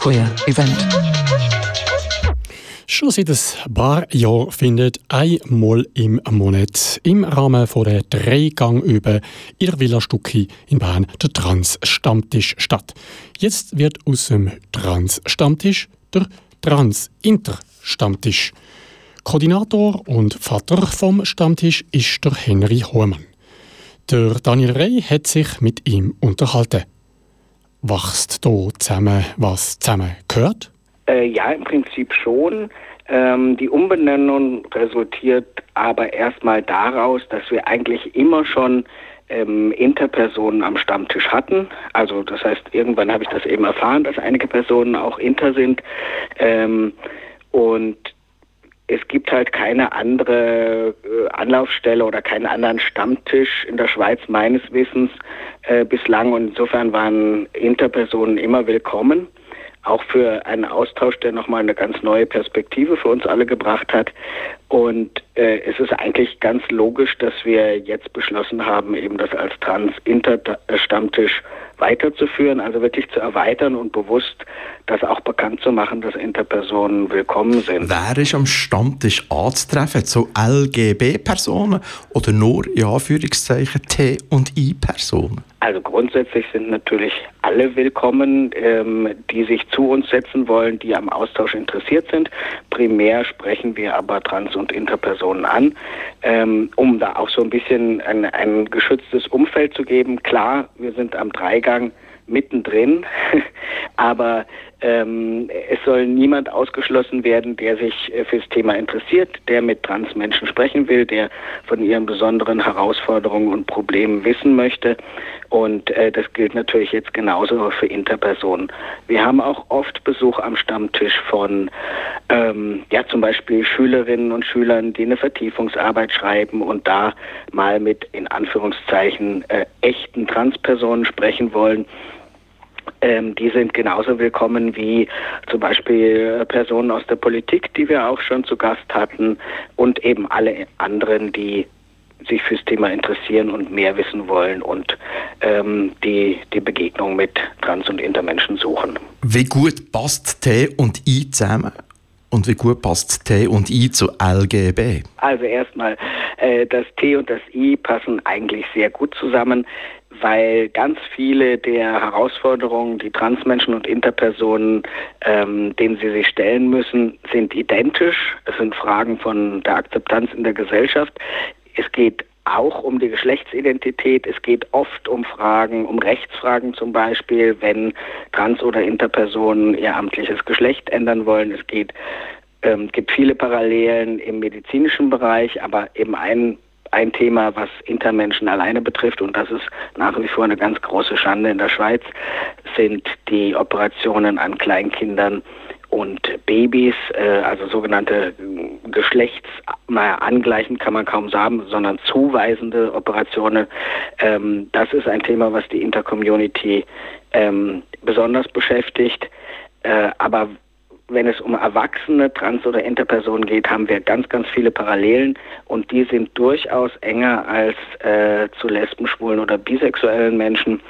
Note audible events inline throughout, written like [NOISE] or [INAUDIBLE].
Queer Event. Schon seit ein paar Jahren findet einmal im Monat im Rahmen von der Dreigang über in der Villa Stucki in Bern der Trans-Stammtisch statt. Jetzt wird aus dem Trans-Stammtisch der Trans-Inter-Stammtisch. Koordinator und Vater vom Stammtisch ist der Henry Hohmann. Der Daniel Rey hat sich mit ihm unterhalten. Wachst da zusammen, was zusammen gehört? Äh, ja, im Prinzip schon. Ähm, die Umbenennung resultiert aber erstmal daraus, dass wir eigentlich immer schon ähm, Interpersonen am Stammtisch hatten. Also das heißt, irgendwann habe ich das eben erfahren, dass einige Personen auch Inter sind. Ähm, und es gibt halt keine andere äh, Anlaufstelle oder keinen anderen Stammtisch in der Schweiz meines Wissens äh, bislang. Und insofern waren Interpersonen immer willkommen auch für einen Austausch, der nochmal eine ganz neue Perspektive für uns alle gebracht hat. Und äh, es ist eigentlich ganz logisch, dass wir jetzt beschlossen haben, eben das als Trans-Inter-Stammtisch weiterzuführen, also wirklich zu erweitern und bewusst das auch bekannt zu machen, dass Interpersonen willkommen sind. Wer ist am Stammtisch anzutreffen? So LGB-Personen oder nur, in Anführungszeichen, T- und I-Personen? Also grundsätzlich sind natürlich alle willkommen, ähm, die sich zu uns setzen wollen, die am Austausch interessiert sind. Primär sprechen wir aber Trans- und Interpersonen an, ähm, um da auch so ein bisschen ein, ein geschütztes Umfeld zu geben. Klar, wir sind am Dreigang mittendrin, [LAUGHS] aber ähm, es soll niemand ausgeschlossen werden, der sich äh, fürs Thema interessiert, der mit Transmenschen sprechen will, der von ihren besonderen Herausforderungen und Problemen wissen möchte. Und äh, das gilt natürlich jetzt genauso für Interpersonen. Wir haben auch oft Besuch am Stammtisch von ähm, ja zum Beispiel Schülerinnen und Schülern, die eine Vertiefungsarbeit schreiben und da mal mit in Anführungszeichen äh, echten Transpersonen sprechen wollen ähm, die sind genauso willkommen wie zum Beispiel Personen aus der Politik, die wir auch schon zu Gast hatten und eben alle anderen, die sich fürs Thema interessieren und mehr wissen wollen und ähm, die die Begegnung mit Trans- und Intermenschen suchen. Wie gut passt T und I zusammen? Und wie gut passt T und I zu LGB? Also erstmal, äh, das T und das I passen eigentlich sehr gut zusammen weil ganz viele der Herausforderungen, die Transmenschen und Interpersonen, ähm, denen sie sich stellen müssen, sind identisch. Es sind Fragen von der Akzeptanz in der Gesellschaft. Es geht auch um die Geschlechtsidentität. Es geht oft um Fragen, um Rechtsfragen zum Beispiel, wenn Trans- oder Interpersonen ihr amtliches Geschlecht ändern wollen. Es geht, ähm, gibt viele Parallelen im medizinischen Bereich, aber eben ein ein Thema, was Intermenschen alleine betrifft, und das ist nach wie vor eine ganz große Schande in der Schweiz, sind die Operationen an Kleinkindern und Babys, äh, also sogenannte Geschlechts, naja, angleichen kann man kaum sagen, sondern zuweisende Operationen. Ähm, das ist ein Thema, was die Intercommunity ähm, besonders beschäftigt. Äh, aber wenn es um erwachsene Trans- oder Interpersonen geht, haben wir ganz, ganz viele Parallelen und die sind durchaus enger als äh, zu Lesben, Schwulen oder bisexuellen Menschen.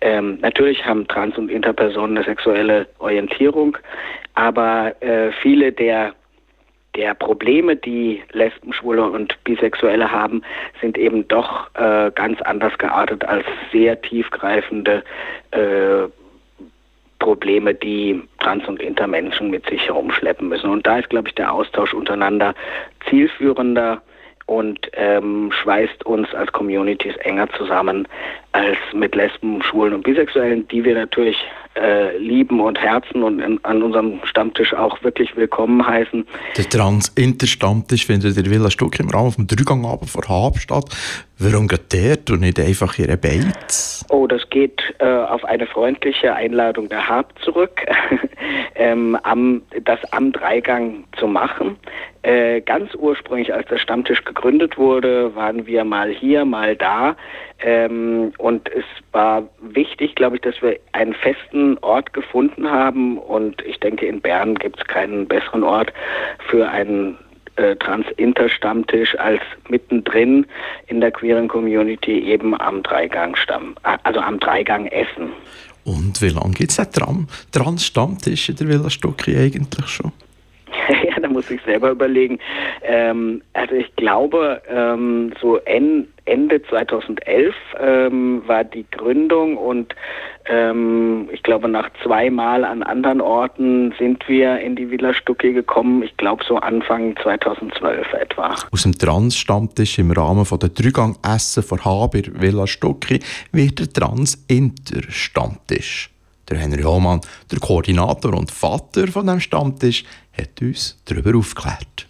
Ähm, natürlich haben Trans- und Interpersonen eine sexuelle Orientierung, aber äh, viele der der Probleme, die Lesben, Schwule und Bisexuelle haben, sind eben doch äh, ganz anders geartet als sehr tiefgreifende äh, Probleme, die Trans- und Intermenschen mit sich herumschleppen müssen. Und da ist, glaube ich, der Austausch untereinander zielführender und ähm, schweißt uns als Communities enger zusammen als mit Lesben, Schwulen und Bisexuellen, die wir natürlich äh, lieben und herzen und in, an unserem Stammtisch auch wirklich willkommen heißen. Der Trans-Inter-Stammtisch findet in der Villa Stuck im Rahmen vom Dreigangabend vor Hab statt. Warum geht der und nicht einfach ihre Beiz? Oh, das geht äh, auf eine freundliche Einladung der Hab zurück, [LAUGHS] ähm, am, das am Dreigang zu machen. Äh, ganz ursprünglich, als der Stammtisch gegründet wurde, waren wir mal hier, mal da. Ähm, und es war wichtig, glaube ich, dass wir einen festen Ort gefunden haben. Und ich denke, in Bern gibt es keinen besseren Ort für einen äh, Trans-Inter-Stammtisch als mittendrin in der queeren Community eben am Dreigang Stamm, also am Dreigang Essen. Und wie lange gibt es Tram, Trans-Stammtisch in der Villa Stucki eigentlich schon? [LAUGHS] ja, da muss ich selber überlegen. Ähm, also ich glaube, ähm, so Ende 2011 ähm, war die Gründung und ähm, ich glaube, nach zweimal an anderen Orten sind wir in die Villa Stucki gekommen. Ich glaube, so Anfang 2012 etwa. Aus dem Trans-Stammtisch im Rahmen von der Dreigang-Essen von Haber Villa Stucki wird der Trans-Inter-Stammtisch. Der Henry Hohmann, der Koordinator und Vater von dem Stammtisch, hat uns darüber aufgeklärt.